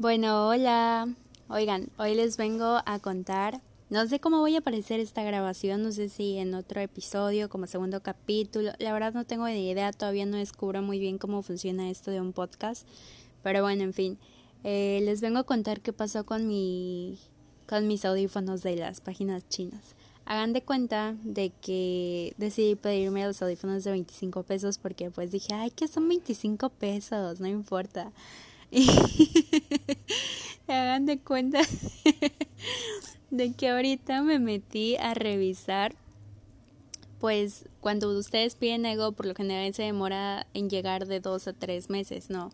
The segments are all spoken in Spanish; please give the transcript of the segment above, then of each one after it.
Bueno, hola. Oigan, hoy les vengo a contar, no sé cómo voy a aparecer esta grabación, no sé si en otro episodio, como segundo capítulo, la verdad no tengo ni idea, todavía no descubro muy bien cómo funciona esto de un podcast, pero bueno, en fin, eh, les vengo a contar qué pasó con mi, con mis audífonos de las páginas chinas. Hagan de cuenta de que decidí pedirme los audífonos de 25 pesos porque pues dije, ay, que son 25 pesos, no importa. Y hagan de cuenta de que ahorita me metí a revisar pues cuando ustedes piden algo por lo general se demora en llegar de dos a tres meses, ¿no?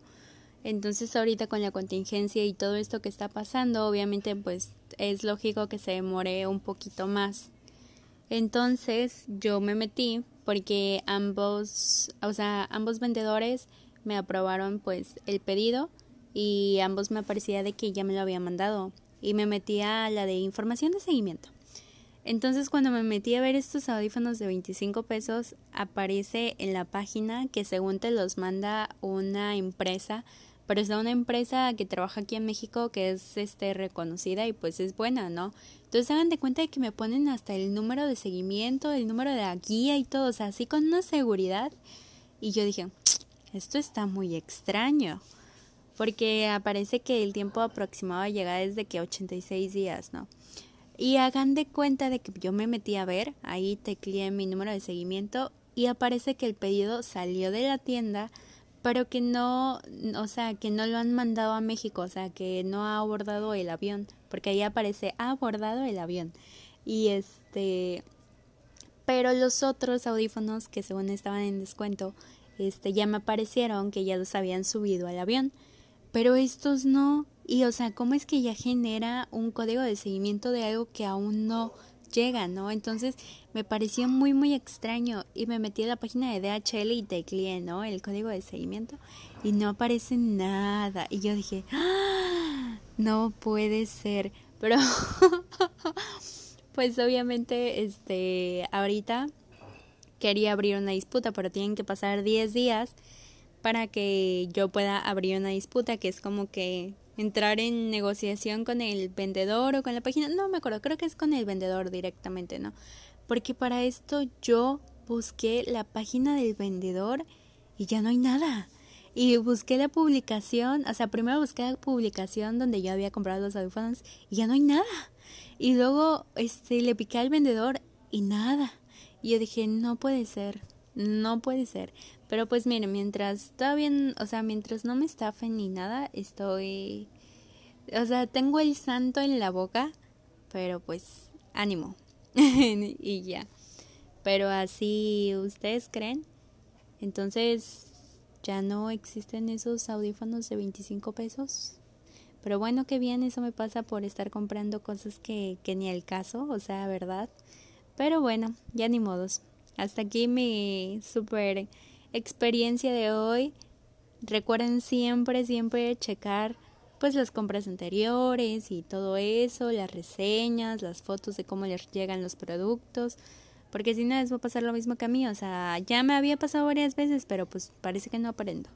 Entonces ahorita con la contingencia y todo esto que está pasando, obviamente pues es lógico que se demore un poquito más. Entonces yo me metí porque ambos, o sea, ambos vendedores me aprobaron pues el pedido y ambos me parecía de que ya me lo había mandado y me metí a la de información de seguimiento. Entonces cuando me metí a ver estos audífonos de 25 pesos aparece en la página que según te los manda una empresa pero es de una empresa que trabaja aquí en México que es este reconocida y pues es buena, ¿no? Entonces hagan de cuenta de que me ponen hasta el número de seguimiento, el número de la guía y todo, o sea, así con una seguridad. Y yo dije, esto está muy extraño, porque aparece que el tiempo aproximado de llegada es de que 86 días, ¿no? Y hagan de cuenta de que yo me metí a ver, ahí tecleé mi número de seguimiento y aparece que el pedido salió de la tienda pero que no, o sea, que no lo han mandado a México, o sea, que no ha abordado el avión, porque ahí aparece ha abordado el avión. Y este, pero los otros audífonos que según estaban en descuento, este, ya me aparecieron que ya los habían subido al avión, pero estos no. Y o sea, ¿cómo es que ya genera un código de seguimiento de algo que aún no llega, ¿no? Entonces me pareció muy, muy extraño y me metí a la página de DHL y tecleé, ¿no? El código de seguimiento y no aparece nada. Y yo dije, ¡Ah! no puede ser. Pero, pues obviamente, este, ahorita quería abrir una disputa, pero tienen que pasar 10 días para que yo pueda abrir una disputa, que es como que entrar en negociación con el vendedor o con la página. No me acuerdo, creo que es con el vendedor directamente, ¿no? Porque para esto yo busqué la página del vendedor y ya no hay nada. Y busqué la publicación, o sea, primero busqué la publicación donde yo había comprado los audífonos y ya no hay nada. Y luego este le piqué al vendedor y nada. Y yo dije, no puede ser, no puede ser. Pero pues miren, mientras todavía, o sea, mientras no me estafen ni nada, estoy, o sea, tengo el santo en la boca, pero pues ánimo. y ya. Pero así ustedes creen. Entonces, ya no existen esos audífonos de 25 pesos. Pero bueno, qué bien, eso me pasa por estar comprando cosas que, que ni el caso, o sea, verdad. Pero bueno, ya ni modos. Hasta aquí mi super experiencia de hoy. Recuerden siempre, siempre checar pues las compras anteriores y todo eso, las reseñas, las fotos de cómo les llegan los productos, porque si no les va a pasar lo mismo que a mí, o sea, ya me había pasado varias veces, pero pues parece que no aprendo.